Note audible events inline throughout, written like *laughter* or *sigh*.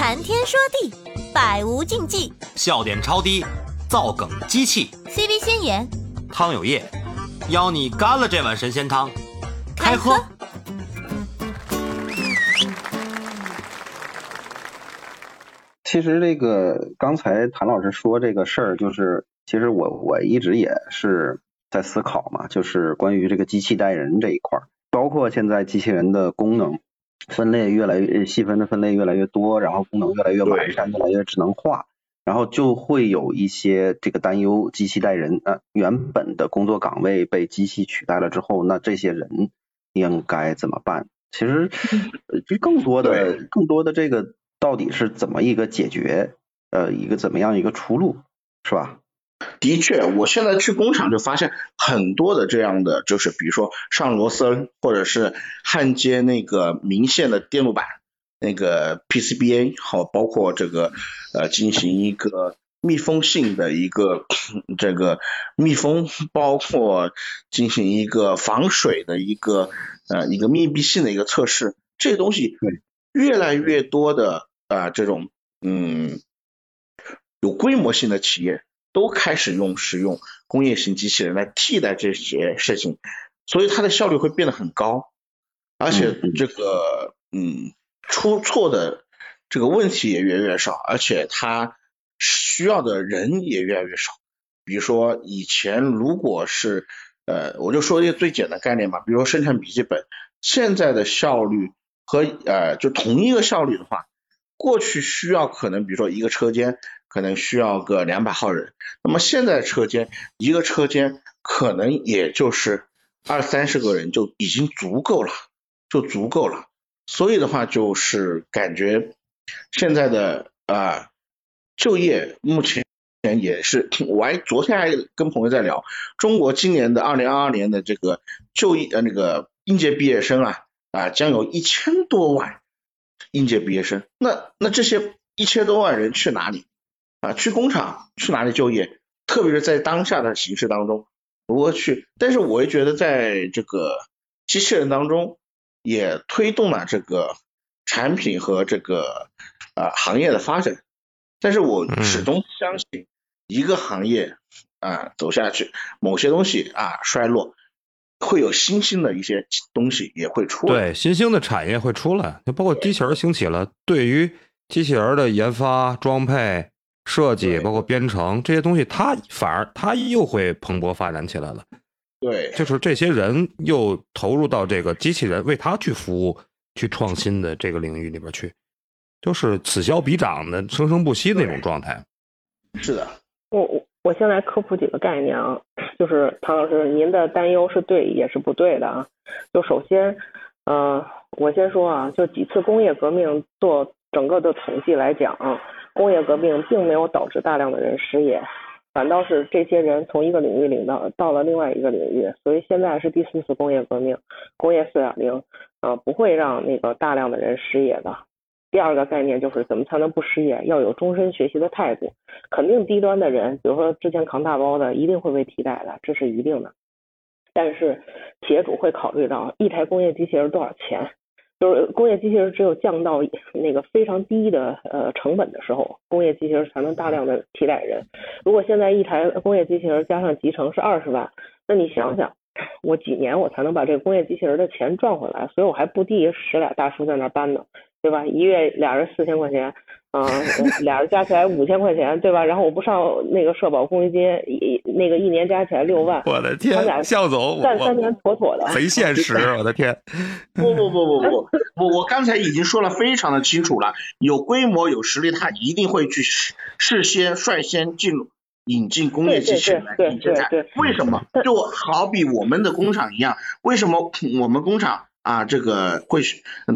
谈天说地，百无禁忌。笑点超低，造梗机器。CV 先言，汤有业，邀你干了这碗神仙汤，开喝。其实这个刚才谭老师说这个事儿，就是其实我我一直也是在思考嘛，就是关于这个机器代人这一块儿，包括现在机器人的功能分类越来越细分的分类越来越多，然后功能越来越完善，越来越智能化，然后就会有一些这个担忧，机器代人啊、呃，原本的工作岗位被机器取代了之后，那这些人应该怎么办？其实 *laughs* 呃更多的更多的这个。到底是怎么一个解决？呃，一个怎么样一个出路，是吧？的确，我现在去工厂就发现很多的这样的，就是比如说上螺丝或者是焊接那个明线的电路板，那个 PCBA 好，包括这个呃进行一个密封性的一个这个密封，包括进行一个防水的一个呃一个密闭性的一个测试，这些东西越来越多的。啊，这种嗯有规模性的企业都开始用使用工业型机器人来替代这些事情，所以它的效率会变得很高，而且这个嗯出错的这个问题也越来越少，而且它需要的人也越来越少。比如说以前如果是呃，我就说一个最简单概念吧，比如说生产笔记本，现在的效率和呃就同一个效率的话。过去需要可能，比如说一个车间可能需要个两百号人，那么现在车间一个车间可能也就是二三十个人就已经足够了，就足够了。所以的话就是感觉现在的啊、就业目前也是，我还昨天还跟朋友在聊，中国今年的二零二二年的这个就业呃那个应届毕业生啊啊将有一千多万。应届毕业生，那那这些一千多万人去哪里啊？去工厂去哪里就业？特别是在当下的形势当中，如何去？但是我也觉得，在这个机器人当中，也推动了这个产品和这个啊行业的发展。但是我始终相信，一个行业啊走下去，某些东西啊衰落。会有新兴的一些东西也会出来，对，新兴的产业会出来，就包括机器人兴起了，对于机器人的研发、装配、设计，包括编程这些东西，它反而它又会蓬勃发展起来了。对，就是这些人又投入到这个机器人为他去服务、去创新的这个领域里边去，就是此消彼长的、生生不息那种状态。是的，我我。我先来科普几个概念啊，就是唐老师，您的担忧是对也是不对的啊。就首先，呃，我先说啊，就几次工业革命做整个的统计来讲、啊，工业革命并没有导致大量的人失业，反倒是这些人从一个领域领到到了另外一个领域，所以现在是第四次工业革命，工业四点零，呃，不会让那个大量的人失业的。第二个概念就是怎么才能不失业？要有终身学习的态度。肯定低端的人，比如说之前扛大包的，一定会被替代的，这是一定的。但是企业主会考虑到一台工业机器人多少钱，就是工业机器人只有降到那个非常低的呃成本的时候，工业机器人才能大量的替代人。如果现在一台工业机器人加上集成是二十万，那你想想。我几年我才能把这个工业机器人的钱赚回来？所以我还不低于十俩大叔在那搬呢，对吧？一月俩人四千块钱，啊、呃，俩人加起来五千块钱，对吧？然后我不上那个社保公积金，一那个一年加起来六万。我的天，向总，干三年妥妥的，贼现实，*laughs* 我的天！不不不不不，我我刚才已经说了非常的清楚了，有规模有实力，他一定会去事先率先进入。引进工业机器人来引进产，为什么？就好比我们的工厂一样，为什么我们工厂啊这个会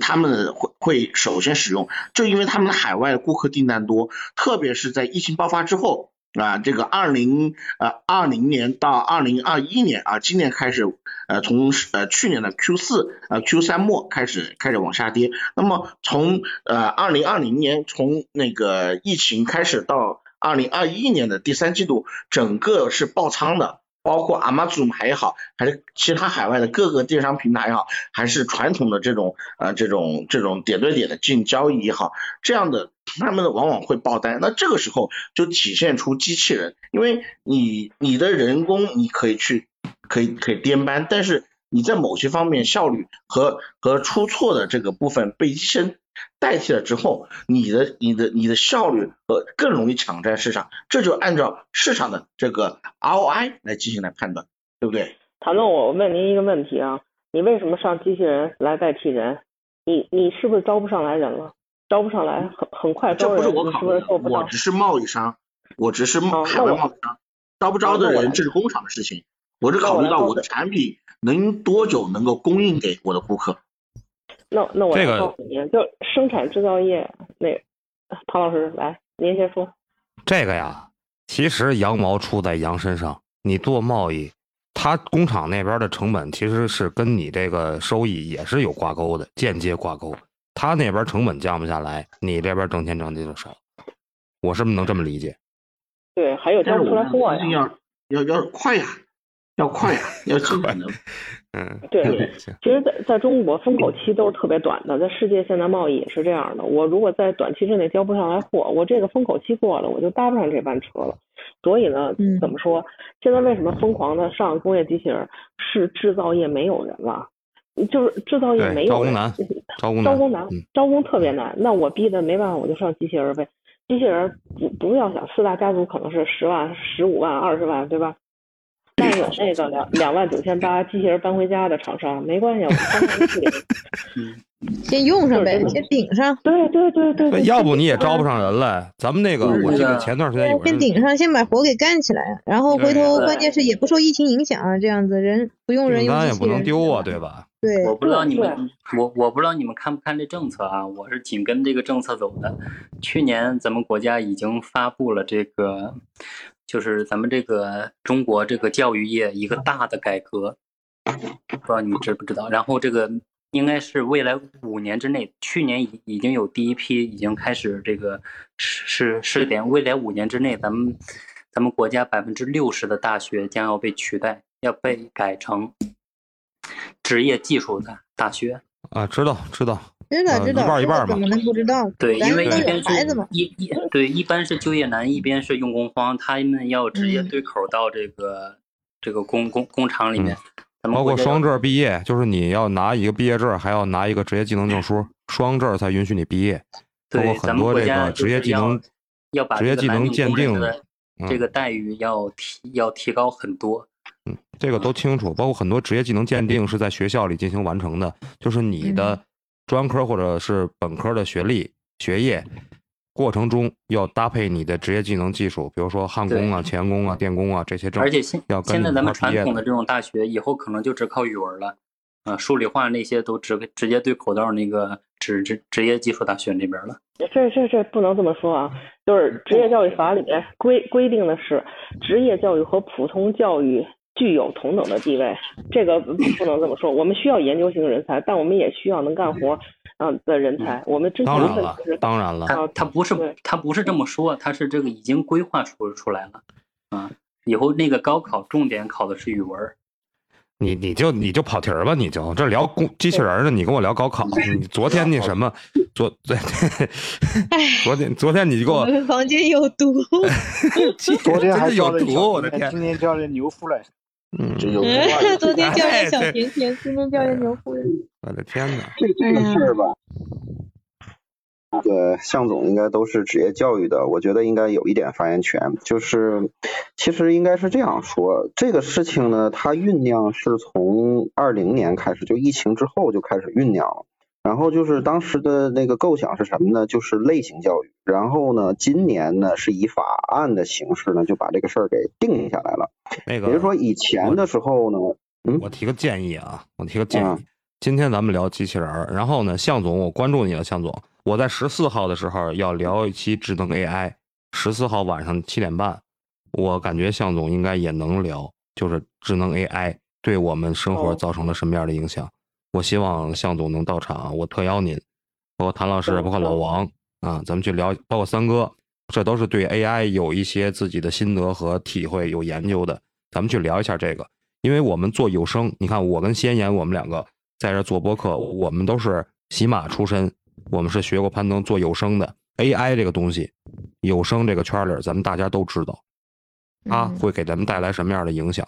他们会会首先使用？就因为他们的海外顾客订单多，特别是在疫情爆发之后啊，这个二零呃二零年到二零二一年啊，今年开始呃从呃去年的 Q 四呃 Q 三末开始开始往下跌，那么从呃二零二零年从那个疫情开始到二零二一年的第三季度，整个是爆仓的，包括 Amazon 还也好，还是其他海外的各个电商平台也好，还是传统的这种呃这种这种点对点的进交易也好，这样的他们往往会爆单。那这个时候就体现出机器人，因为你你的人工你可以去可以可以颠班，但是你在某些方面效率和和出错的这个部分被机器人代替了之后，你的你的你的效率和更容易抢占市场，这就按照市场的这个 ROI 来进行来判断，对不对？谭总，我问您一个问题啊，你为什么上机器人来代替人？你你是不是招不上来人了？招不上来，很很快招人，这不是我考虑的？我只是贸易商，我只是哦海外贸易商，招不招的人这是工厂的事情，我是考虑到我的产品能多久能够供应给我的顾客。那那我这个告诉您，就生产制造业那，唐老师来，您先说。这个呀，其实羊毛出在羊身上。你做贸易，它工厂那边的成本其实是跟你这个收益也是有挂钩的，间接挂钩。他那边成本降不下来，你这边挣钱挣的就少。我是不是能这么理解？对，还有交不出但是我们来货呀。要要要快呀，要快呀，*laughs* 要尽可能。嗯，对，*laughs* 其实在在中国风口期都是特别短的，在世界现代贸易也是这样的。我如果在短期之内交不上来货，我这个风口期过了，我就搭不上这班车了。所以呢嗯，怎么说？现在为什么疯狂的上工业机器人？是制造业没有人了，就是制造业没有人，招工难招工难招工难嗯，招工特别难。那我逼的没办法，我就上机器人呗。机器人不不要想，四大家族可能是十万、十五万、二十万，对吧？但有那个两两万九千八机器人搬回家的厂商，没关系。*laughs* 先用上呗，先顶上，对对对对对，要不你也招不上人来。咱们那个，我记得前段时间有人先顶上，先把活给干起来，然后回头关键是也不受疫情影响啊，这样子人不用人用订单也不能丢啊，对吧？对，我不知道你们，我我不知道你们看不看这政策啊？我是紧跟这个政策走的。去年咱们国家已经发布了这个，就是咱们这个中国这个教育业一个大的改革，不知道你们知不知道？然后这个应该是未来五年之内，去年已已经有第一批已经开始这个试试点，未来五年之内，咱们咱们国家百分之六十的大学将要被取代，要被改成职业技术的大学。啊，知道知道，知道知道，一半一半儿嘛这个怎么能不知道？对，因为一边是孩子嘛，一一对，一般是就业难，一边是用工荒，他们要直接嗯对口到这个、这个工工工厂里面。包括双证毕业，就是你要拿一个毕业证，还要拿一个职业技能证书，双证才允许你毕业。包括对，咱们很多这国家个职业技能要把职业技能鉴定的这嗯个待遇要提要提高很多。嗯这个都清楚，包括很多职业技能鉴定是在学校里进行完成的，就是你的专科或者是本科的学历、学业过程中要搭配你的职业技能技术，比如说焊工啊、钳工啊、电工啊这些证，而且现要跟现在咱们传统的这种大学，以后可能就只考语文了，啊，数理化那些都直直接对口到那个职职职业技术大学那边了。这这这不能这么说啊，就是职业教育法里面规规定的是，职业教育和普通教育具有同等的地位，这个不不能这么说。我们需要研究型人才，但我们也需要能干活嗯的人才。我们之前当然了，当然了，他他不是他不是这么说，他是这个已经规划出出来了，啊，以后那个高考重点考的是语文，你你就你就跑题儿吧，你就这聊工机器人儿呢，你跟我聊高考，你昨天那什么，*laughs* 昨昨昨天昨天你就给我我房间有毒，*laughs* 昨天还有毒，我的天，今天教了牛夫了。嗯，这有文化有昨天教练小甜甜，今天教练牛夫人。我的天哪，这这个事儿吧，那个向总应该都是职业教育的，我觉得应该有一点发言权。就是其实应该是这样说，这个事情呢，它酝酿是从二零年开始，就疫情之后就开始酝酿了。然后就是当时的那个构想是什么呢？就是类型教育。然后呢，今年呢是以法案的形式呢就把这个事儿给定下来了。那个也就是说，以前的时候呢，我提个建议啊，我提个建议。嗯今天咱们聊机器人儿，然后呢，向总，我关注你了，向总。我在十四号的时候要聊一期智能 AI，十四号晚上七点半，我感觉向总应该也能聊，就是智能 AI 对我们生活哦造成了什么样的影响。我希望向总能到场，我特邀您，包括谭老师，嗯包括老王啊，咱们去聊，包括三哥，这都是对 AI 有一些自己的心得和体会、有研究的，咱们去聊一下这个。因为我们做有声，你看我跟先言，我们两个在这做播客，我们都是喜马出身，我们是学过攀登做有声的，AI 这个东西，有声这个圈里，咱们大家都知道，它会给咱们带来什么样的影响，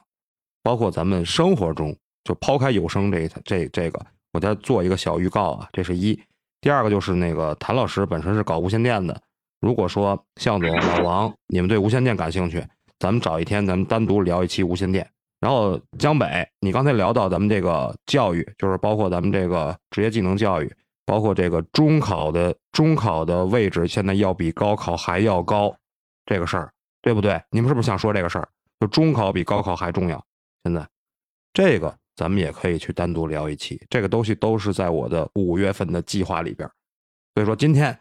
包括咱们生活中，就抛开有声这这这个，我再做一个小预告啊，这是一。第二个就是那个谭老师本身是搞无线电的，如果说向总、老王你们对无线电感兴趣，咱们找一天咱们单独聊一期无线电。然后江北，你刚才聊到咱们这个教育，就是包括咱们这个职业技能教育，包括这个中考的中考的位置，现在要比高考还要高，这个事儿对不对？你们是不是想说这个事儿？就中考比高考还重要？现在这个咱们也可以去单独聊一期，这个东西都是在我的五月份的计划里边。所以说今天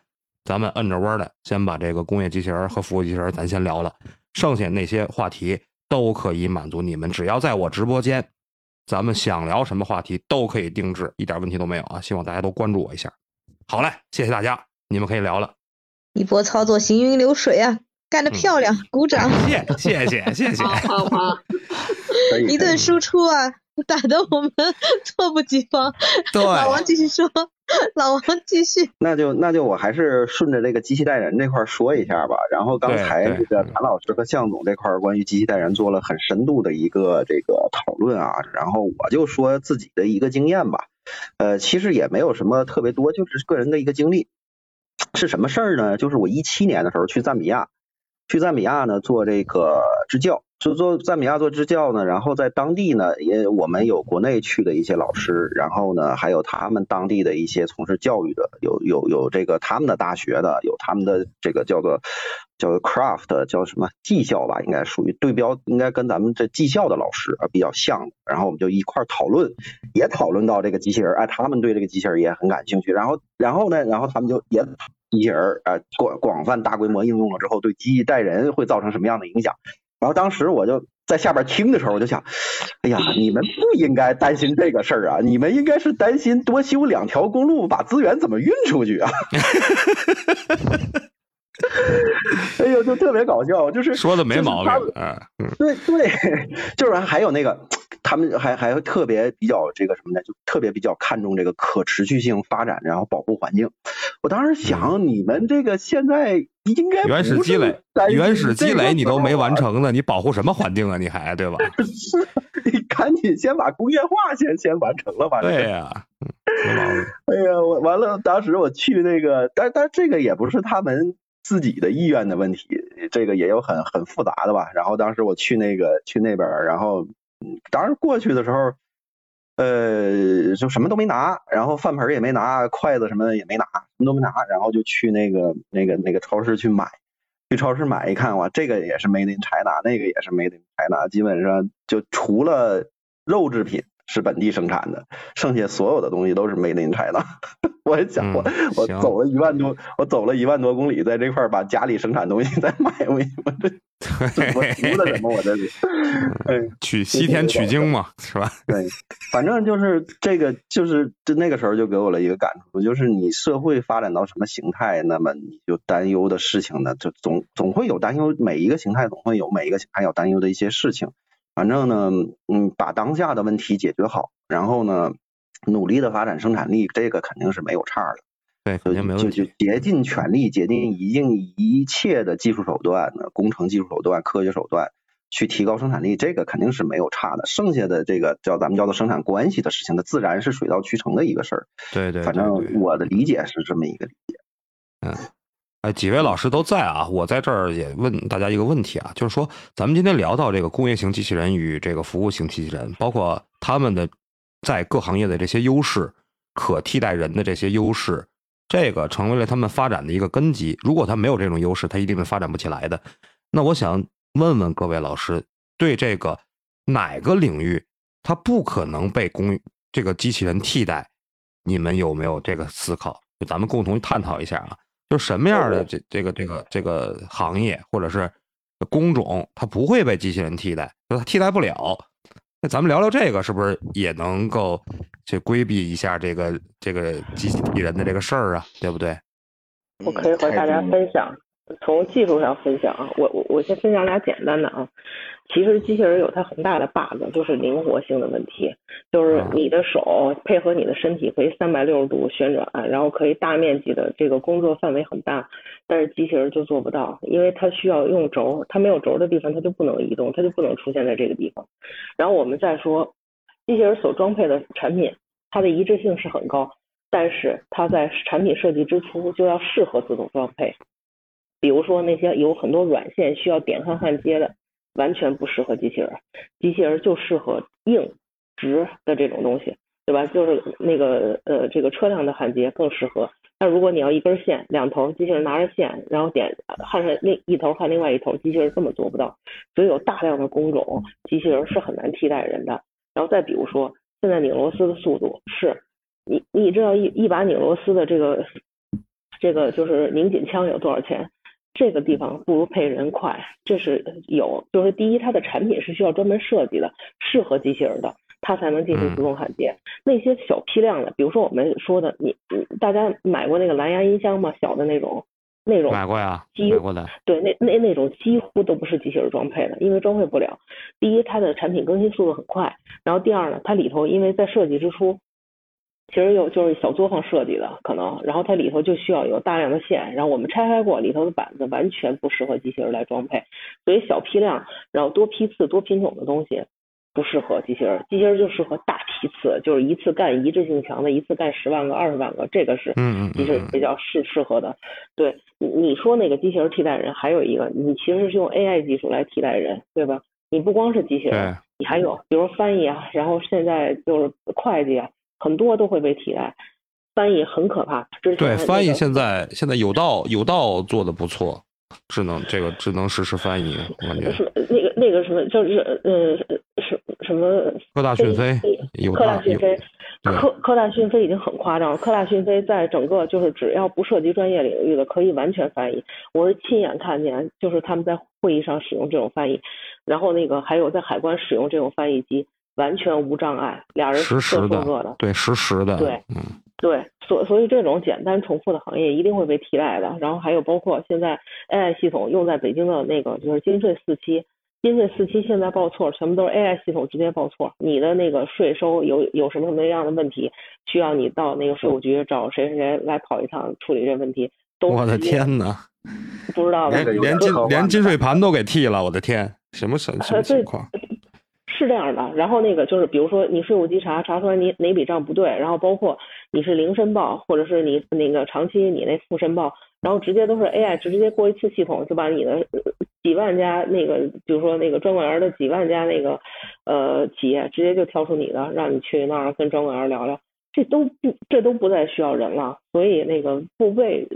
咱们摁着窝的，先把这个工业机器人和服务机器人咱先聊了，剩下那些话题。都可以满足你们，只要在我直播间，咱们想聊什么话题都可以定制，一点问题都没有啊！希望大家都关注我一下。好嘞，谢谢大家，你们可以聊了。一波操作行云流水啊，干得漂亮，鼓掌！谢谢谢谢谢，一顿输出啊，打得我们 *laughs* 猝不及防。对，老王继续说。老王继续，那就那就我还是顺着这个机器代人这块说一下吧。然后刚才这个谭老师和向总这块关于机器代人做了很深度的一个这个讨论啊。然后我就说自己的一个经验吧，呃，其实也没有什么特别多，就是个人的一个经历。是什么事儿呢？就是我一七年的时候去赞比亚，去赞比亚呢做这个支教。就做赞比亚做支教呢，然后在当地呢，也我们有国内去的一些老师，然后呢，还有他们当地的一些从事教育的，有有有这个他们的大学的，有他们的这个叫做叫做 craft 叫什么技校吧，应该属于对标，应该跟咱们这技校的老师啊比较像。然后我们就一块讨论，也讨论到这个机器人，哎，他们对这个机器人也很感兴趣。然后然后呢，然后他们就也机器人啊广广泛大规模应用了之后，对机器带人会造成什么样的影响？然后当时我就在下边听的时候，我就想，哎呀，你们不应该担心这个事儿啊，你们应该是担心多修两条公路，把资源怎么运出去啊？*laughs* *laughs* 哎呦，就特别搞笑，就是说的没毛病嗯。对对，*laughs* 就是还有那个，他们还还特别比较这个什么呢？就特别比较看重这个可持续性发展，然后保护环境。我当时想，你们这个现在应该原始积累，原始积累你都没完成呢，你保护什么环境啊？你还对吧？你赶紧先把工业化先先完成了吧？对呀。*laughs* 哎呀，我完了，当时我去那个，但但这个也不是他们。自己的意愿的问题，这个也有很很复杂的吧。然后当时我去那个去那边，然后当时过去的时候，呃，就什么都没拿，然后饭盆也没拿，筷子什么的也没拿，什么都没拿，然后就去那个那个那个超市去买。去超市买一看，哇，这个也是 Made in China，那个也是 Made in China，基本上就除了肉制品。是本地生产的，剩下所有的东西都是 made in China。*laughs* 我想，过我走了一万多，我走了一万多公里，在这块把家里生产东西再卖回去，我这 *laughs* 我图的什么？我这是，对，取西天取经嘛，是吧？对，反正就是这个，就是就那个时候就给我了一个感触，就是你社会发展到什么形态，那么你就担忧的事情呢，就总总会有担忧，每一个形态总会有每一个形态要担忧的一些事情。反正呢，嗯，把当下的问题解决好，然后呢，努力的发展生产力，这个肯定是没有差的。对，肯定没问题。就就竭尽全力，竭尽一定一切的技术手段、工程技术手段、科学手段去提高生产力，这个肯定是没有差的。剩下的这个叫咱们叫做生产关系的事情，它自然是水到渠成的一个事儿。对对。反正我的理解是这么一个理解。嗯。哎，几位老师都在啊！我在这儿也问大家一个问题啊，就是说，咱们今天聊到这个工业型机器人与这个服务型机器人，包括他们的在各行业的这些优势、可替代人的这些优势，这个成为了他们发展的一个根基。如果他没有这种优势，他一定是发展不起来的。那我想问问各位老师，对这个哪个领域它不可能被工这个机器人替代，你们有没有这个思考？就咱们共同探讨一下啊。就什么样的这这个这个这个行业或者是工种，它不会被机器人替代，它替代不了。那咱们聊聊这个，是不是也能够去规避一下这个这个机器人的这个事儿啊？对不对？我可以和大家分享，从技术上分享啊，我我我先分享俩简单的啊。其实机器人有它很大的 bug，就是灵活性的问题，就是你的手配合你的身体可以三百六十度旋转，然后可以大面积的这个工作范围很大，但是机器人就做不到，因为它需要用轴，它没有轴的地方它就不能移动，它就不能出现在这个地方。然后我们再说，机器人所装配的产品，它的一致性是很高，但是它在产品设计之初就要适合自动装配。比如说那些有很多软线需要点焊焊接的，完全不适合机器人，机器人就适合硬直的这种东西，对吧？就是那个呃这个车辆的焊接更适合。那如果你要一根线两头，机器人拿着线，然后点焊上另一头焊另外一头，机器人根本做不到。所以有大量的工种，机器人是很难替代人的。然后再比如说，现在拧螺丝的速度是，你你知道一一把拧螺丝的这个这个就是拧紧枪有多少钱？这个地方不如配人快，这是有，就是第一，它的产品是需要专门设计的，适合机器人的，它才能进行自动焊接。那些小批量的，比如说我们说的，你大家买过那个蓝牙音箱吗？小的那种，那种买过呀，买过的。对，那那那种几乎都不是机器人装配的，因为装配不了。第一，它的产品更新速度很快，然后第二呢，它里头因为在设计之初。其实有就是小作坊设计的可能，然后它里头就需要有大量的线，然后我们拆开过里头的板子，完全不适合机器人来装配，所以小批量，然后多批次、多品种的东西不适合机器人，机器人就适合大批次，就是一次干一致性强的，一次干十万个、二十万个，这个是机器人比较适适合的。对，你说那个机器人替代人，还有一个，你其实是用 AI 技术来替代人，对吧？你不光是机器人，你还有比如翻译啊，然后现在就是会计啊。很多都会被替代，翻译很可怕。对，翻译现在现在有道有道做的不错，智能这个智能实时翻译，我感觉是那个那个什么就是呃什什么科大讯飞，科大讯飞，科科大讯飞已经很夸张了。科大讯飞在整个就是只要不涉及专业领域的，可以完全翻译。我是亲眼看见，就是他们在会议上使用这种翻译，然后那个还有在海关使用这种翻译机。完全无障碍，俩人各做各的，对，实时的，对，嗯，对，所所以这种简单重复的行业一定会被替代的。然后还有包括现在 AI 系统用在北京的那个就是金税四期，金税四期现在报错全部都是 AI 系统直接报错，你的那个税收有有什么什么样的问题，需要你到那个税务局找谁谁谁来跑一趟处理这问题。都我的天哪，不知道连连金连金税盘都给替了，我的天，什么什什么情况？是这样的，然后那个就是，比如说你税务稽查查出来你哪笔账不对，然后包括你是零申报，或者是你那个长期你那负申报，然后直接都是 AI 直接过一次系统就把你的几万家那个，比如说那个专管员的几万家那个呃企业直接就挑出你的，让你去那儿跟专管员聊聊，这都不这都不再需要人了，所以那个不被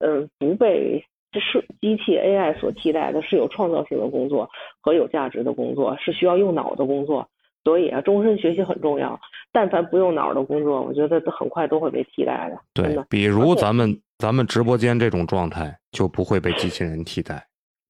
嗯不被。这是机器 AI 所替代的，是有创造性的工作和有价值的工作，是需要用脑的工作。所以啊，终身学习很重要。但凡不用脑的工作，我觉得很快都会被替代的。对，比如咱们咱们直播间这种状态，就不会被机器人替代。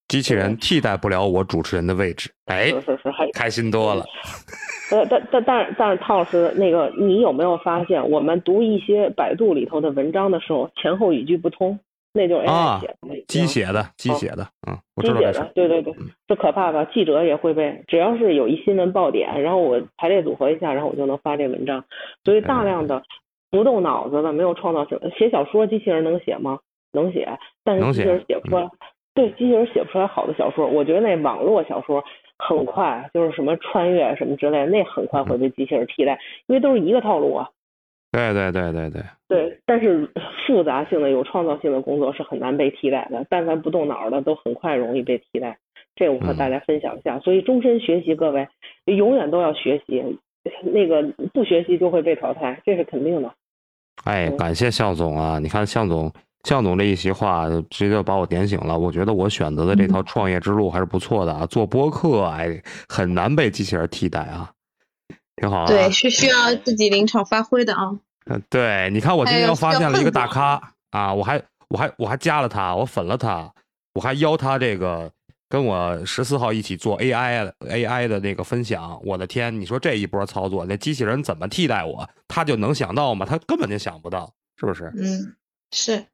机器人替代不了我主持人的位置。哎，是是是，开心多了。*laughs* 呃，但但但是但是，汤老师，那个你有没有发现，我们读一些百度里头的文章的时候，前后语句不通？那就是 AI 写的，机写的，机写的，嗯，机写的，对对对，这可怕吧？记者也会被，只要是有一新闻爆点，然后我排列组合一下，然后我就能发这文章。所以大量的不动脑子的、没有创造性，写小说，机器人能写吗？能写，但是机器人写不出来。对，机器人写不出来好的小说。我觉得那网络小说很快，就是什么穿越什么之类，那很快会被机器人替代，因为都是一个套路啊。对对对对对对，但是复杂性的、有创造性的工作是很难被替代的。但凡不动脑的，都很快容易被替代。这我和大家分享一下。所以终身学习，各位永远都要学习。那个不学习就会被淘汰，这是肯定的。哎，感谢向总啊！你看向总，向总这一席话，直接把我点醒了。我觉得我选择的这套创业之路还是不错的啊。做播客，哎，很难被机器人替代啊。挺好，对，是需要自己临场发挥的啊。嗯，对，你看我今天又发现了一个大咖啊，我还我还我还加了他，我粉了他，我还邀他这个跟我十四号一起做 AI AI 的那个分享。我的天，你说这一波操作，那机器人怎么替代我？他就能想到吗？他根本就想不到，是不是？嗯，是。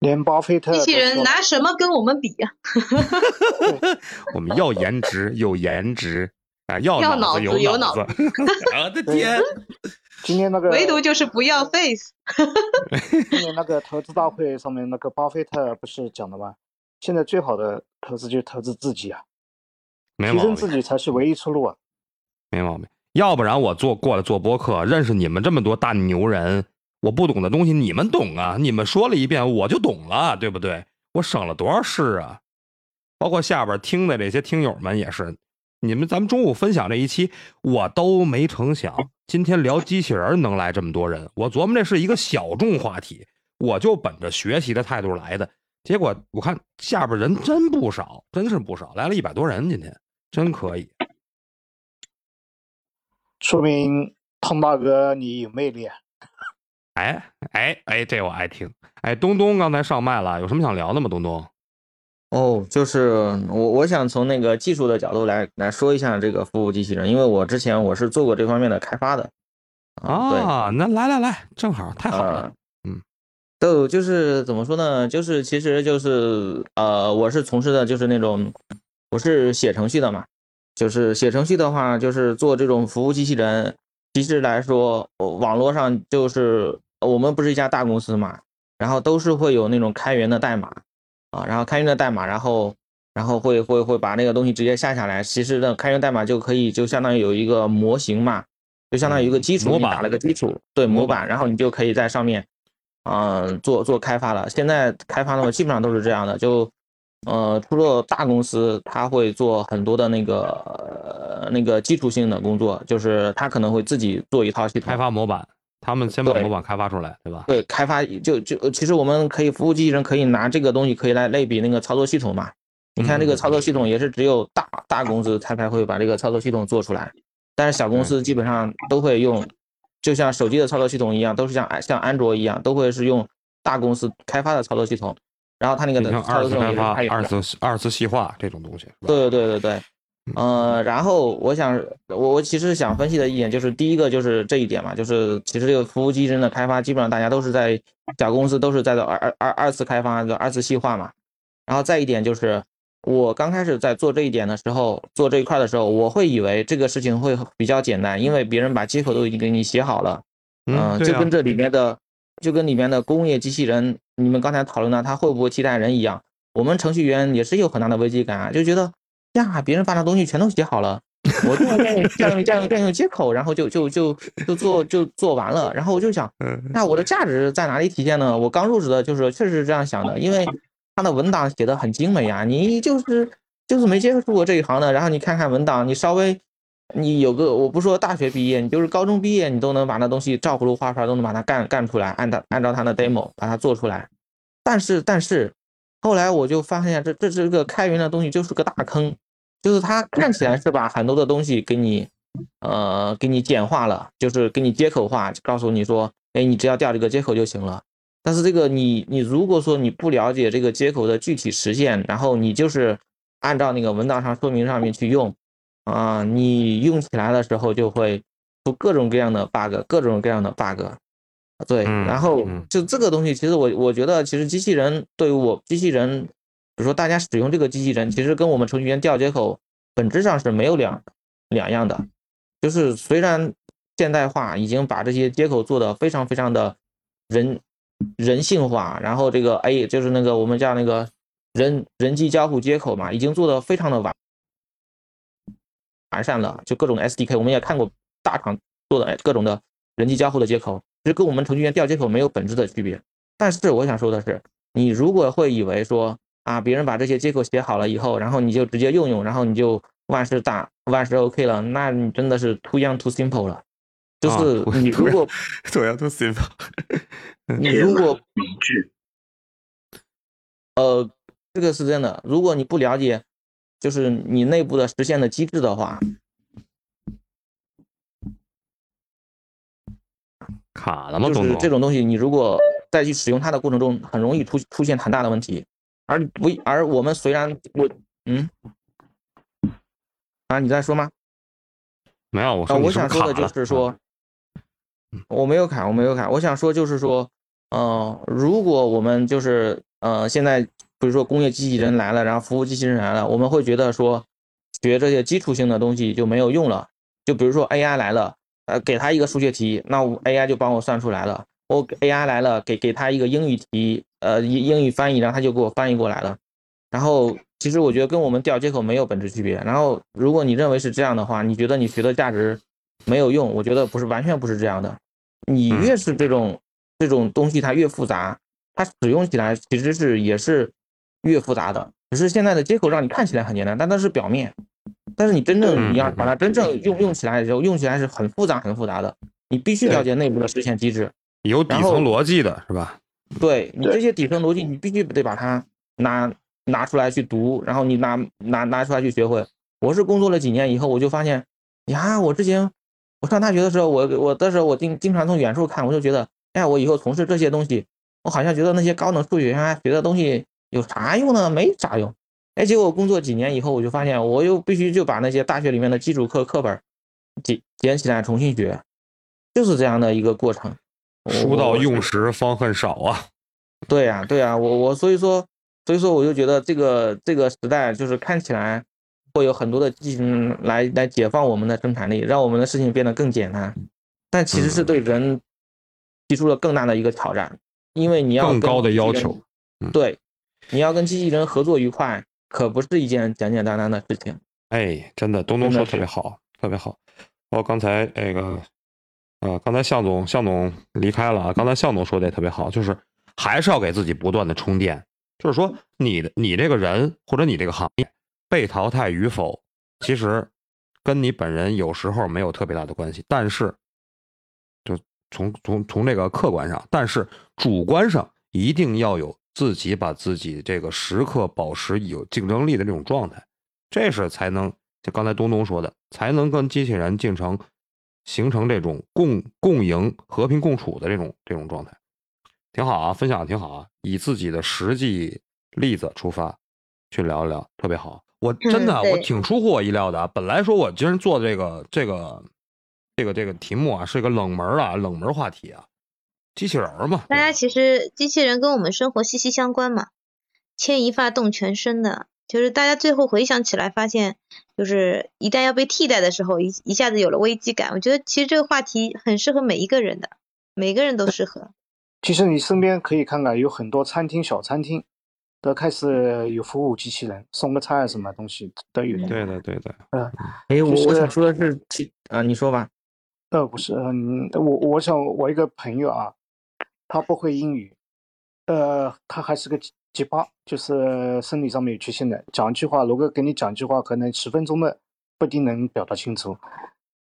连巴菲特机器人拿什么跟我们比呀、*laughs* *laughs* 我们要颜值有颜值啊，要要脑脑子有脑有子。我的天！今天那个唯独就是不要 face。*laughs* 今年那个投资大会上面，那个巴菲特不是讲的吗？现在最好的投资就是投资自己啊，提升没毛病，自己才是唯一出路啊。没毛病。要不然我做过来做播客，认识你们这么多大牛人，我不懂的东西你们懂啊，你们说了一遍我就懂了，对不对？我省了多少事啊！包括下边听的这些听友们也是，你们咱们中午分享这一期，我都没成想，今天聊机器人能来这么多人，我琢磨这是一个小众话题，我就本着学习的态度来的，结果我看下边人真不少，真是不少，来了一百多人，今天真可以。说明汤大哥你有魅力啊！哎哎哎，这我爱听。哎，东东刚才上麦了，有什么想聊的吗？东东，哦，就是我我想从那个技术的角度来来说一下这个服务机器人，因为我之前我是做过这方面的开发的。对啊，那来来来，正好，太好了。嗯，都就是怎么说呢？就是其实就是呃，我是从事的就是那种，我是写程序的嘛，就是写程序的话，就是做这种服务机器人。其实来说，呃网络上就是我们不是一家大公司嘛，然后都是会有那种开源的代码啊，然后开源的代码，然后然后会会会把那个东西直接下下来。其实呢，开源代码就可以就相当于有一个模型嘛，就相当于一个基础，模板你打了个基础，对模板，然后你就可以在上面，嗯、做做开发了。现在开发的话，基本上都是这样的，就呃，除了大公司，他会做很多的那个、呃、那个基础性的工作，就是他可能会自己做一套系统，开发模板，他们先把模板开发出来，对吧？对，开发就就其实我们可以服务机器人可以拿这个东西可以来类比那个操作系统嘛。你看这个操作系统也是只有大大公司它才会把这个操作系统做出来，但是小公司基本上都会用，就像手机的操作系统一样，都是像像安卓一样，都会是用大公司开发的操作系统，然后它那个的操作系统也是二次开发。二次二次细化这种东西，对？对对对对，呃，然后我想，我我其实想分析的一点就是，第一个就是这一点嘛，就是其实这个服务机器人的开发，基本上大家都是在小公司都是在做二二二二次开发的二次细化嘛。然后再一点就是，我刚开始在做这一点的时候，做这一块的时候，我会以为这个事情会比较简单，因为别人把接口都已经给你写好了，嗯，啊就跟这里面的，就跟里面的工业机器人，你们刚才讨论的它会不会替代人一样，我们程序员也是有很大的危机感啊，就觉得呀，别人把那东西全都写好了，我就这样这样占用占用接口，然后就就就就做就做完了，然后我就想，嗯那我的价值在哪里体现呢？我刚入职的就是确实是这样想的，因为他的文档写的很精美呀，你就是就是没接触过这一行的，然后你看看文档，你稍微你有个我不说大学毕业，你就是高中毕业，你都能把那东西照葫芦画瓢都能把它干干出来，按照按照他的 demo 把它做出来。但是但是后来我就发现这这这个开源的东西就是个大坑，就是它看起来是把很多的东西给你呃给你简化了，就是给你接口化，告诉你说，哎，你只要调这个接口就行了。但是这个你你如果说你不了解这个接口的具体实现，然后你就是按照那个文档上说明上面去用，啊、你用起来的时候就会出各种各样的 bug，各种各样的 bug。对，嗯然后嗯就这个东西，其实我我觉得，其实机器人对于我机器人，比如说大家使用这个机器人，其实跟我们程序员调接口本质上是没有两两样的。就是虽然现代化已经把这些接口做得非常非常的人人性化，然后这个 A 就是那个我们叫那个人人机交互接口嘛，已经做得非常的完完善了，就各种 SDK，我们也看过大厂做的各种的人机交互的接口，其实跟我们程序员调接口没有本质的区别。但是我想说的是，你如果会以为说啊，别人把这些接口写好了以后，然后你就直接用用，然后你就万事大万事 OK 了，那你真的是 too young too simple 了。就啊是你 *laughs* 如果对呀，都 simple。你如果呃，这个是真的，如果你不了解就是你内部的实现的机制的话，卡了吗？就是这种东西，你如果再去使用它的过程中，很容易出出现很大的问题。而不而我们虽然我嗯啊，你在说吗？没有，我我想说的？就是说，我没有卡，我没有卡。我想说就是说，呃，如果我们就是呃现在比如说工业机器人来了，然后服务机器人来了，我们会觉得说学这些基础性的东西就没有用了。就比如说 AI 来了，呃，给他一个数学题，那我 AI 就帮我算出来了。我 AI 来了，给给他一个英语题，呃，英英语翻译，然后他就给我翻译过来了。然后其实我觉得跟我们调接口没有本质区别。然后如果你认为是这样的话，你觉得你学的价值没有用？我觉得不是，完全不是这样的。你越是这种这种东西，它越复杂，它使用起来其实是也是越复杂的。只是现在的接口让你看起来很简单，但它是表面。但是你真正你要把它真正用用起来的时候，用起来是很复杂很复杂的。你必须了解内部的实现机制，有底层逻辑的是吧？对你这些底层逻辑，你必须得把它拿拿出来去读，然后你拿拿拿出来去学会。我是工作了几年以后，我就发现呀，我之前我上大学的时候，我我的时候我经经常从远处看，我就觉得，哎呀，我以后从事这些东西，我好像觉得那些高等数学啊学的东西有啥用呢？没啥用。哎，结果工作几年以后，我就发现，我又必须就把那些大学里面的基础课课本捡捡起来重新学，就是这样的一个过程。书到用时方恨少啊！*laughs* 对呀，对呀，我我所以说，所以说我就觉得这个这个时代就是看起来会有很多的机器人来来解放我们的生产力，让我们的事情变得更简单，但其实是对人提出了更大的一个挑战，因为你要更高的要求。对，你要跟机器人合作愉快。可不是一件简简单单的事情。哎，真的，东东说特别好，特别好。我刚才那个，呃，刚才向总向总离开了啊。刚才向总说的也特别好，就是还是要给自己不断的充电。就是说，你的你这个人或者你这个行业被淘汰与否，其实跟你本人有时候没有特别大的关系。但是，就从从从这个客观上，但是主观上一定要有。自己把自己这个时刻保持有竞争力的这种状态，这是才能就刚才东东说的，才能跟机器人竞争形成这种共共赢、和平共处的这种这种状态，挺好啊，分享的挺好啊，以自己的实际例子出发去聊一聊，特别好。我真的我挺出乎我意料的啊，本来说我今儿做这个这个这个这个题目啊，是一个冷门啊，冷门话题啊。机器人嘛，大家其实机器人跟我们生活息息相关嘛，牵一发动全身的，就是大家最后回想起来发现，就是一旦要被替代的时候，一一下子有了危机感。我觉得其实这个话题很适合每一个人的，每个人都适合。其实你身边可以看看，有很多餐厅、小餐厅都开始有服务机器人，送个菜什么东西都有。对的，对的。嗯，哎，我我想说的是，啊，你说吧。呃，不是，嗯，我我想我一个朋友啊。他不会英语，呃，他还是个结巴，就是生理上面有缺陷的。讲一句话，如果跟你讲一句话，可能十分钟的不一定能表达清楚。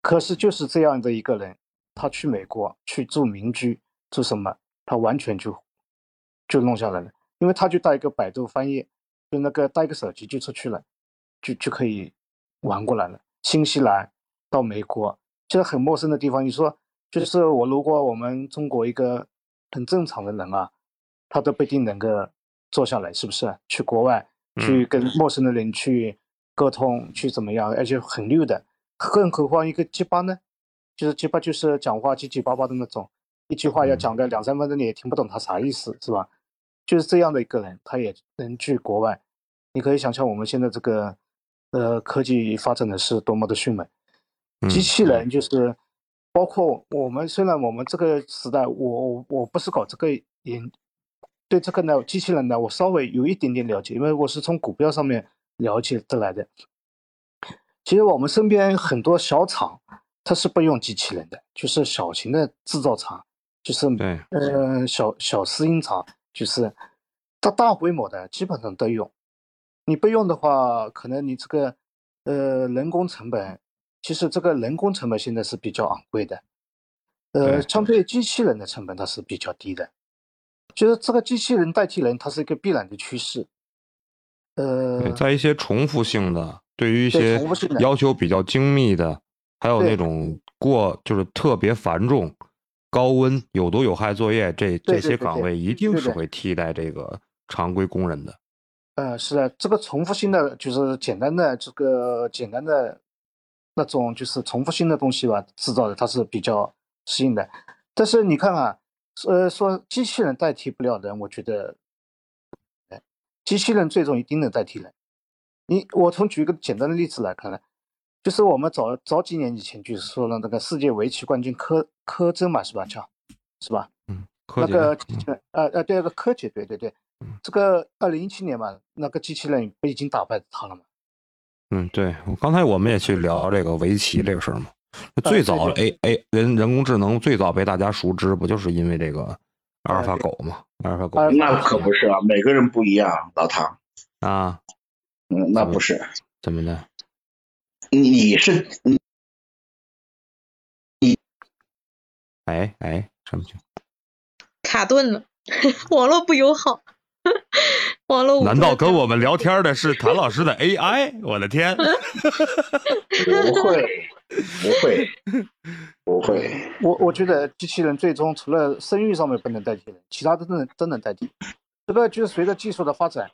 可是就是这样的一个人，他去美国去住民居，住什么，他完全就就弄下来了，因为他就带一个百度翻译，就那个带个手机就出去了，就就可以玩过来了。新西兰到美国，就是很陌生的地方。你说，就是我如果我们中国一个。很正常的人啊，他都不一定能够坐下来，是不是？去国外去跟陌生的人去沟通，去怎么样？而且很溜的，更何况一个结巴呢？就是结巴，就是讲话结结巴巴的那种，一句话要讲个两三分钟，你也听不懂他啥意思，是吧？就是这样的一个人，他也能去国外。你可以想象我们现在这个呃科技发展的是多么的迅猛，机器人就是。包括我们，虽然我们这个时代，我我不是搞这个研，对这个呢，机器人呢，我稍微有一点点了解，因为我是从股票上面了解得来的。其实我们身边很多小厂，它是不用机器人的，就是小型的制造厂，就是对，呃，小小私营厂，就是它大规模的基本上都用。你不用的话，可能你这个呃人工成本。其实这个人工成本现在是比较昂贵的，呃，相对机器人的成本它是比较低的，就是这个机器人代替人，它是一个必然的趋势。呃，在一些重复性的，对于一些要求比较精密的，还有那种过就是特别繁重、高温、有毒有害作业，这这些岗位一定是会替代这个常规工人的。呃，是的，这个重复性的就是简单的这个简单的。那种就是重复性的东西吧，制造的它是比较适应的。但是你看啊，呃，说机器人代替不了人，我觉得，哎，机器人最终一定能代替人。你我从举一个简单的例子来看呢，就是我们早早几年以前就是说了那个世界围棋冠军柯柯震嘛，是吧？叫是吧？嗯，那个机器人，呃呃，对，那个柯洁，对对对，这个二零一七年嘛，那个机器人不已经打败他了吗？嗯，对，刚才我们也去聊这个围棋这个事儿嘛。最早 A A 人人工智能最早被大家熟知，不就是因为这个阿尔法狗吗？阿尔法狗那可不是啊，每个人不一样，老唐啊，嗯，那不是怎么的？你是你你哎哎，什么情？卡顿了，*laughs* 网络不友好。*laughs* 网络难道跟我们聊天的是谭老师的 *laughs* AI？我的天！*laughs* 不会，不会，不会。我我觉得机器人最终除了生育上面不能代替人，其他都能都能代替。这个就是随着技术的发展。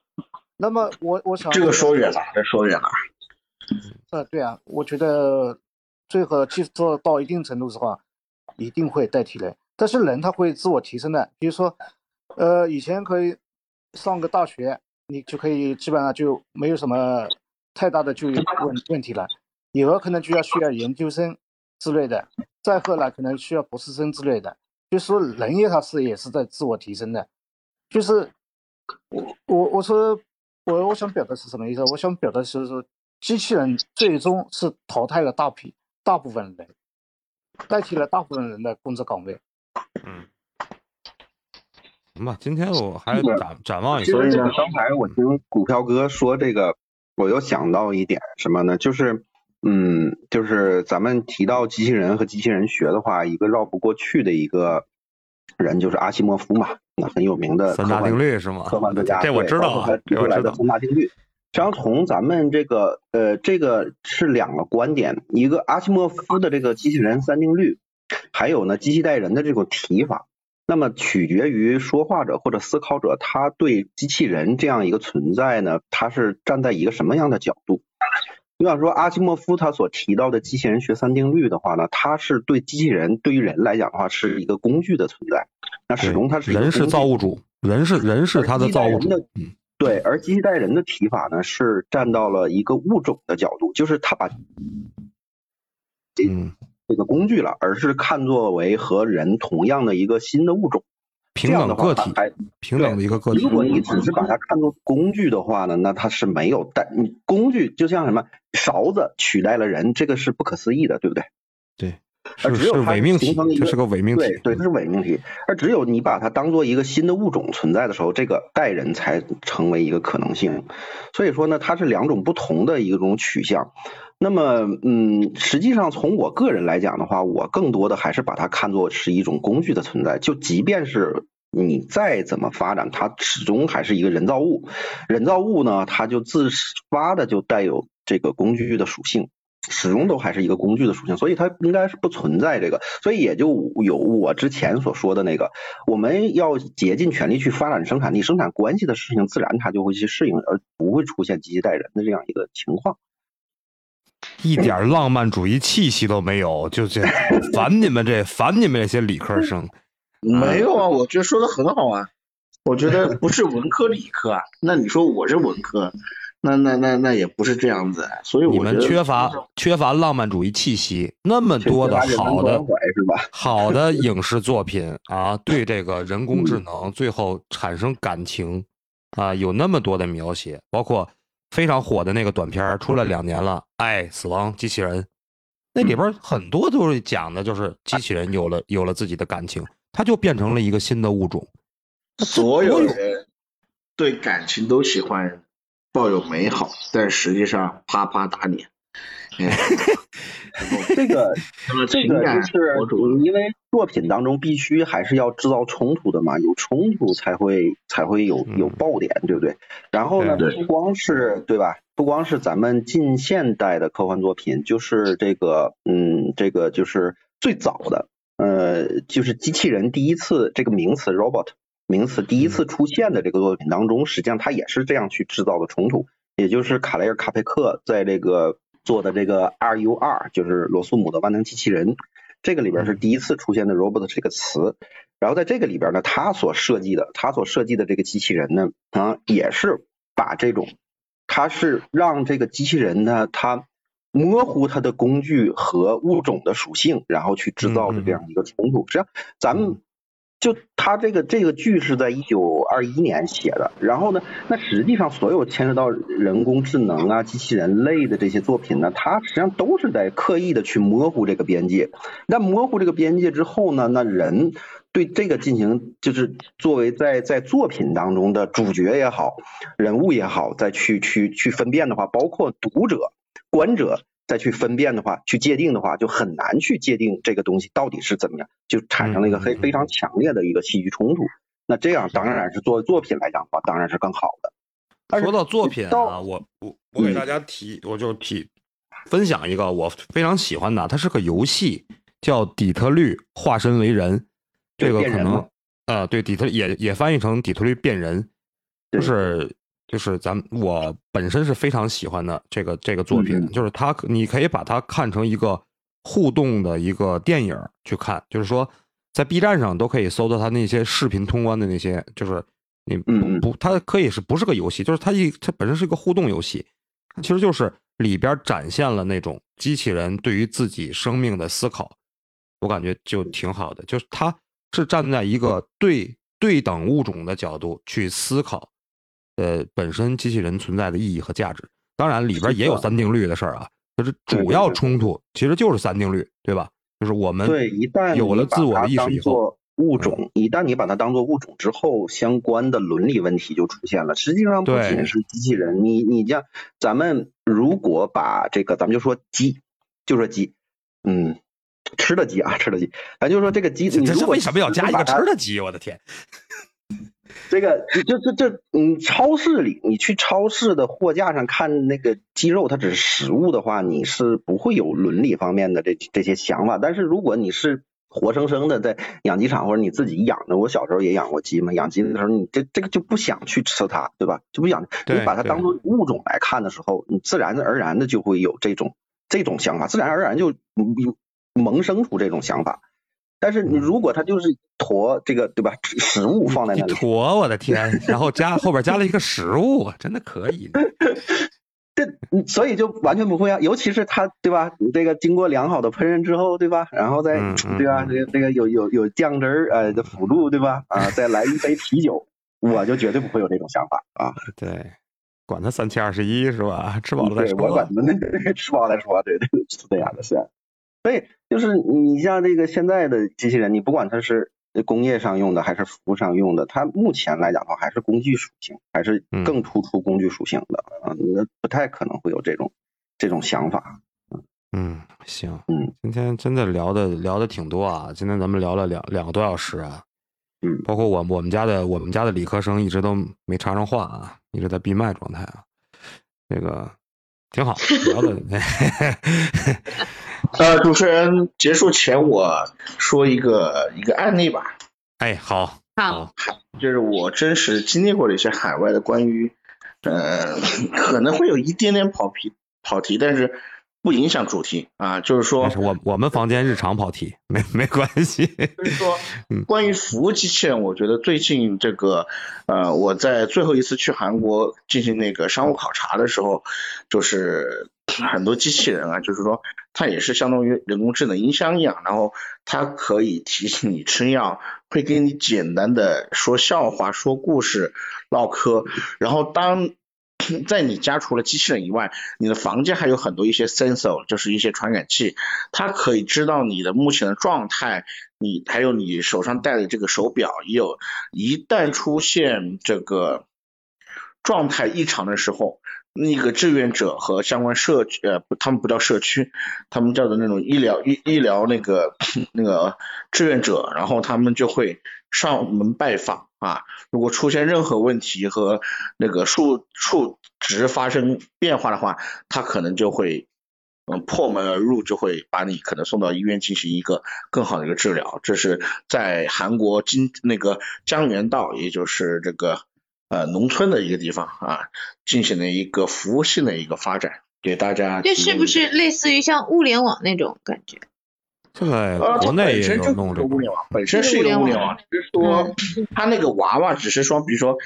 那么我我想这个说远了，这说远了。呃，对啊，我觉得最后技术做到一定程度的话，一定会代替人。但是人他会自我提升的，比如说，呃，以前可以。上个大学，你就可以基本上就没有什么太大的就业问问题了。以后可能就要需要研究生之类的，再后来可能需要博士生之类的。就是说人也他是也是在自我提升的。就是我我我说我我想表达是什么意思？我想表达是说，机器人最终是淘汰了大批大部分人，代替了大部分人的工作岗位。嗯。行吧，今天我还展展望一下。所以呢，刚才我听股票哥说这个，我又想到一点什么呢？就是，嗯，就是咱们提到机器人和机器人学的话，一个绕不过去的一个人就是阿西莫夫嘛，那很有名的三大定律是吗？科幻作家，这我知道，他提出来的三大定律。实际上，从咱们这个呃，这个是两个观点，一个阿西莫夫的这个机器人三定律，还有呢，机器代人的这种提法。那么取决于说话者或者思考者，他对机器人这样一个存在呢，他是站在一个什么样的角度？你比方说阿西莫夫他所提到的机器人学三定律的话呢，他是对机器人对于人来讲的话是一个工具的存在，那始终他是人是造物主，人是人是他的造物主。对，而机器代人的提法呢，是站到了一个物种的角度，就是他把嗯。这个工具了，而是看作为和人同样的一个新的物种，平等个体，平等的一个个体。如果你只是把它看作工具的话呢，那它是没有代，工具就像什么勺子取代了人，这个是不可思议的，对不对？对，而只有伪命题，这是个伪命题，对对，这是伪命题。而只有你把它当做一个新的物种存在的时候，这个代人才成为一个可能性。所以说呢，它是两种不同的一种取向。那么，嗯，实际上从我个人来讲的话，我更多的还是把它看作是一种工具的存在。就即便是你再怎么发展，它始终还是一个人造物。人造物呢，它就自发的就带有这个工具的属性，始终都还是一个工具的属性，所以它应该是不存在这个。所以也就有我之前所说的那个，我们要竭尽全力去发展生产力、生产关系的事情，自然它就会去适应，而不会出现机器代人的这样一个情况。一点浪漫主义气息都没有，就这烦你们这烦你们这些理科生。*laughs* 没有啊，我觉得说的很好啊。我觉得不是文科理科啊，那你说我是文科，那那那那也不是这样子。所以你们缺乏缺乏浪漫主义气息，那么多的好的好的影视作品啊，对这个人工智能最后产生感情啊，有那么多的描写，包括。非常火的那个短片 *laughs* 出了两年了，爱死亡机器人，那里边很多都是讲的，就是机器人有了有了自己的感情，它就变成了一个新的物种。所有人对感情都喜欢抱有美好，但实际上啪啪打脸。*laughs* 这个 *laughs* 这个就是因为作品当中必须还是要制造冲突的嘛，有冲突才会才会有有爆点，对不对？然后呢，不光是对吧？不光是咱们近现代的科幻作品，就是这个嗯，这个就是最早的呃，就是机器人第一次这个名词 robot 名词第一次出现的这个作品当中，实际上它也是这样去制造的冲突，也就是卡雷尔卡佩克在这个。做的这个 R U R 就是罗素姆的万能机器人，这个里边是第一次出现的 robot 这个词。然后在这个里边呢，他所设计的，他所设计的这个机器人呢，啊，也是把这种，他是让这个机器人呢，它模糊它的工具和物种的属性，然后去制造的这样一个冲突。实际上，咱们就他这个这个剧是在一九二一年写的，然后呢，那实际上所有牵涉到人工智能啊、机器人类的这些作品呢，它实际上都是在刻意的去模糊这个边界。那模糊这个边界之后呢，那人对这个进行就是作为在在作品当中的主角也好，人物也好，再去去去分辨的话，包括读者。观者再去分辨的话，去界定的话，就很难去界定这个东西到底是怎么样，就产生了一个非非常强烈的一个戏剧冲突。那这样当然是作为作品来讲的话，当然是更好的。说到作品啊，我我我给大家提，我就提分享一个我非常喜欢的，它是个游戏，叫《底特律化身为人》，这个可能啊，对，底特也也翻译成底特律变人，就是。就是咱我本身是非常喜欢的这个这个作品，就是它你可以把它看成一个互动的一个电影去看，就是说在 B 站上都可以搜到它那些视频通关的那些，就是你不不，它可以是不是个游戏，就是它一它本身是一个互动游戏，其实就是里边展现了那种机器人对于自己生命的思考，我感觉就挺好的，就是它是站在一个对对等物种的角度去思考。呃，本身机器人存在的意义和价值，当然里边也有三定律的事儿啊。就是主要冲突其实就是三定律，对吧？就是我们对一旦有了自我的意识以后，物种一旦你把它当做物种之后，相关的伦理问题就出现了。实际上不仅是机器人，你你像咱们如果把这个，咱们就说鸡，就说鸡，嗯，吃的鸡啊，吃的鸡，咱就说这个鸡，你为什么要加一个吃的鸡？我的天！这个这这这，嗯，超市里你去超市的货架上看那个鸡肉，它只是食物的话，你是不会有伦理方面的这这些想法。但是如果你是活生生的在养鸡场或者你自己养的，我小时候也养过鸡嘛，养鸡的时候你这这个就不想去吃它，对吧？就不想你把它当做物种来看的时候，你自然而然的就会有这种这种想法，自然而然就萌生出这种想法。但是你如果它就是坨这个对吧？食物放在那里，坨，我的天！然后加后边加了一个食物，真的可以。*laughs* 这所以就完全不会啊，尤其是它对吧？你这个经过良好的烹饪之后对吧？然后再对吧？这个这个有有有酱汁儿呃的辅助对吧？啊，*laughs* 再来一杯啤酒，我就绝对不会有这种想法啊。*laughs* 对，管他三七二十一是吧？吃饱了再说。我管他那个吃饱再说，对对，是这样的，是。所以就是你像这个现在的机器人，你不管它是工业上用的还是服务上用的，它目前来讲的话还是工具属性，还是更突出工具属性的啊，那不太可能会有这种这种想法。嗯，行，嗯，今天真的聊的聊的挺多啊，今天咱们聊了两两个多小时啊，嗯，包括我我们家的我们家的理科生一直都没插上话啊，一直在闭麦状态啊，这个挺好，聊的。*laughs* *laughs* 呃，主持人结束前，我说一个一个案例吧。哎，好，好，就是我真实经历过的一些海外的关于，呃，可能会有一点点跑题跑题，但是不影响主题啊。就是说，我我们房间日常跑题，没没关系。*laughs* 就是说，关于服务机器人，我觉得最近这个，呃，我在最后一次去韩国进行那个商务考察的时候，就是。很多机器人啊，就是说它也是相当于人工智能音箱一样，然后它可以提醒你吃药，会给你简单的说笑话、说故事、唠嗑。然后当在你家除了机器人以外，你的房间还有很多一些 sensor，就是一些传感器，它可以知道你的目前的状态，你还有你手上戴的这个手表，也有一旦出现这个状态异常的时候。那个志愿者和相关社区，呃，他们不叫社区，他们叫做那种医疗医医疗那个那个志愿者，然后他们就会上门拜访啊。如果出现任何问题和那个数数值发生变化的话，他可能就会嗯破门而入，就会把你可能送到医院进行一个更好的一个治疗。这是在韩国金那个江原道，也就是这个。呃，农村的一个地方啊，进行了一个服务性的一个发展，给大家。这是不是类似于像物联网那种感觉？这个呃，国内也有弄这个物联网，本身是一个物联网，只是说它那个娃娃只是说，比如说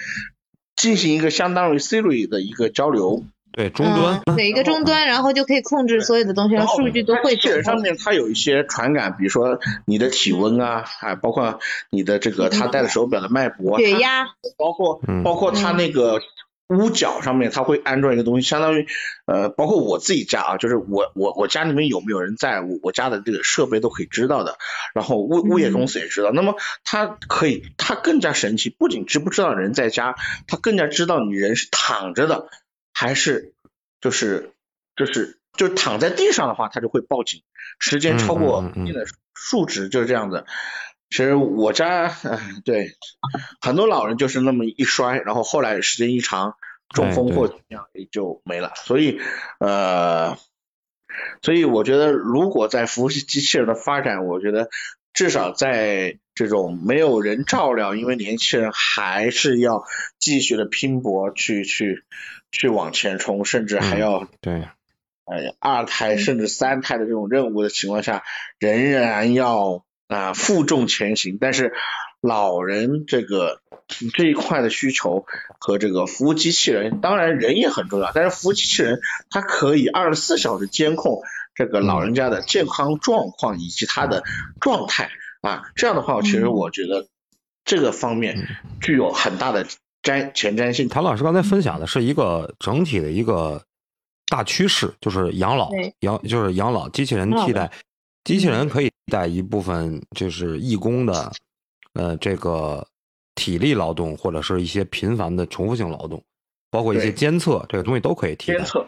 进行一个相当于 Siri 的一个交流，对终端，嗯，有一个终端，然后就可以控制所有的东西，然后数据都汇总机器。人上面它有一些传感，比如说你的体温啊，啊，包括你的这个他戴的手表的脉搏血压，包括嗯包括他那个屋角上面，他会安装一个东西，相当于呃，包括我自己家啊，就是我我我家里面有没有人在，我我家的这个设备都可以知道的，然后物物业公司也知道。那么它可以，它更加神奇，不仅知不知道人在家，它更加知道你人是躺着的，还是就是就是就躺在地上的话，它就会报警，时间超过一定的数值就是这样子。其实我家，哎，*laughs* 对，很多老人就是那么一摔，然后后来时间一长，中风或者怎么样也就没了。所以，呃，所以我觉得，如果在服务器机器人的发展，我觉得至少在这种没有人照料，因为年轻人还是要继续的拼搏去去去往前冲，甚至还嗯要对，呃二胎甚至三胎的这种任务的情况下，仍然要啊、负重前行。但是老人这个这一块的需求和这个服务机器人，当然人也很重要，但是服务机器人它可以二十四小时监控这个老人家的健康状况以及他的状态啊，这样的话，其实我觉得这个方面具有很大的瞻前瞻性。谭老师刚才分享的是一个整体的一个大趋势，就是养老，养就是养老机器人替代，机器人可以替代一部分就是义工的，呃，这个体力劳动或者是一些频繁的重复性劳动，包括一些监测，这个东西都可以替代监。测，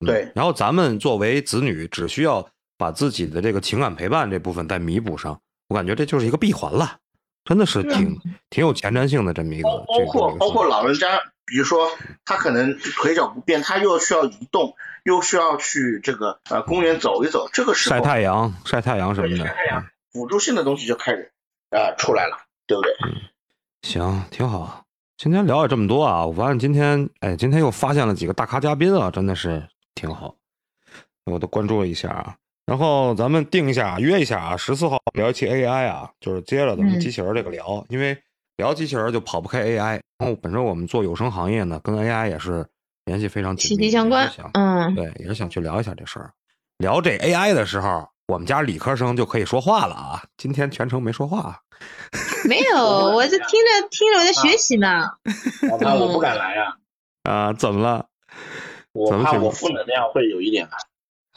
嗯对然后咱们作为子女，只需要把自己的这个情感陪伴这部分再弥补上，我感觉这就是一个闭环了，真的是挺挺有前瞻性的这么一个包括包括老人家，比如说他可能腿脚不便，他又需要移动，又需要去这个呃公园走一走，这个时候晒太阳、晒太阳什么的。晒太阳辅助性的东西就开始呃出来了，对不对？行，挺好。今天聊了这么多啊，我发现今天，哎，今天又发现了几个大咖嘉宾啊，真的是挺好，我都关注了一下啊。然后咱们定一下，约一下啊，十四号聊一期 AI 啊，就是接着咱们嗯机器人这个聊，因为聊机器人就跑不开 AI。然后本身我们做有声行业呢，跟 AI 也是联系非常紧息密，息相关。嗯，对，也是想去聊一下这事儿。聊这 AI 的时候，我们家理科生就可以说话了啊，今天全程没说话。没有，我这听着听着我在学习呢。*laughs* 我怕我不敢来啊，啊，怎么了？我怕我负能量会有一点啊。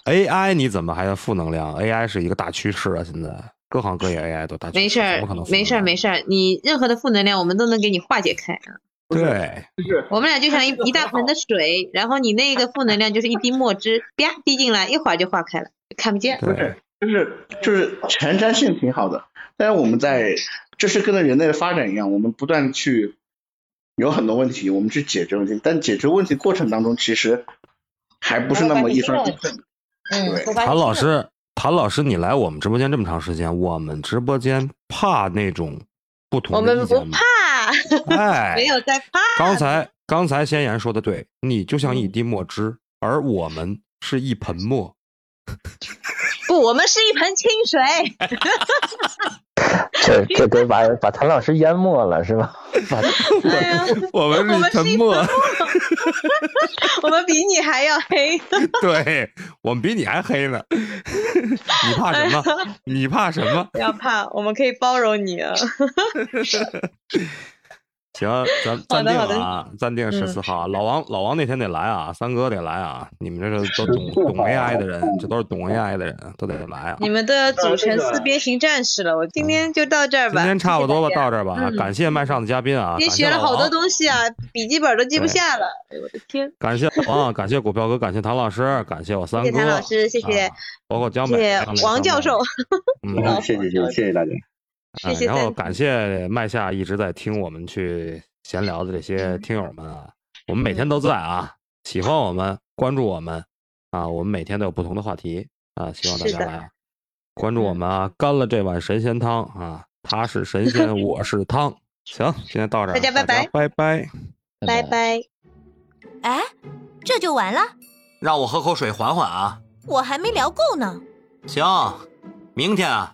AI 你怎么还要负能量？AI 是一个大趋势啊，现在各行各业 AI 都大趋势，没事儿没事儿，没事儿。你任何的负能量，我们都能给你化解开啊。对，我们俩就像一一大盆的水，然后你那个负能量就是一滴墨汁，啪滴进来，一会儿就化开了，看不见。不是，就是就是前瞻性挺好的，但是我们在这是跟着人类的发展一样，我们不断去有很多问题，我们去解决问题，但解决问题过程当中，其实还不是那么一帆风顺。嗯，谭老师，谭老师，你来我们直播间这么长时间，我们直播间怕那种不同我们不的意见吗？怕，*laughs* 哎，没有在怕。刚才刚才先言说的对，你就像一滴墨汁，而我们是一盆墨。*laughs* *laughs* 不，我们是一盆清水。这这给把把谭老师淹没了是吧？把哎呀，我们我们是一盆墨，我们比你还要黑。对我们比你还黑呢。你怕什么？*laughs* 你怕什么？不要怕，我们可以包容你啊。*laughs* 行，咱 *laughs* 暂定啊，暂定嗯十四号啊。老王，老王那天得来啊，三哥得来啊。你们这是都懂懂 AI 的人，这都是懂 AI 的人，都得来啊。你们都要组成四边形战士了。我今天就到这儿吧。今天差不多吧，到这儿吧。嗯感谢麦上的嘉宾啊，今天感谢老学了好多，东西啊，笔记本都记不下了。哎呦我的天！感谢老王，感谢股票哥，感谢唐老师，感谢我三哥，谢谢唐老师，谢谢啊包括江谢北，谢王教授。嗯，嗯，谢谢谢谢谢谢大家。哎谢谢三然后感谢麦夏一直在听我们去闲聊的这嗯些听友们啊，我们每天都在啊，喜欢我们，关注我们啊，我们每天都有不同的话题啊，希望大家来啊关注我们啊，干了这碗神仙汤啊，他是神仙，*laughs* 我是汤。行，今天到这儿，大家拜拜拜拜。拜拜。哎，这就完了？让我喝口水缓缓啊。我还没聊够呢。行，明天啊，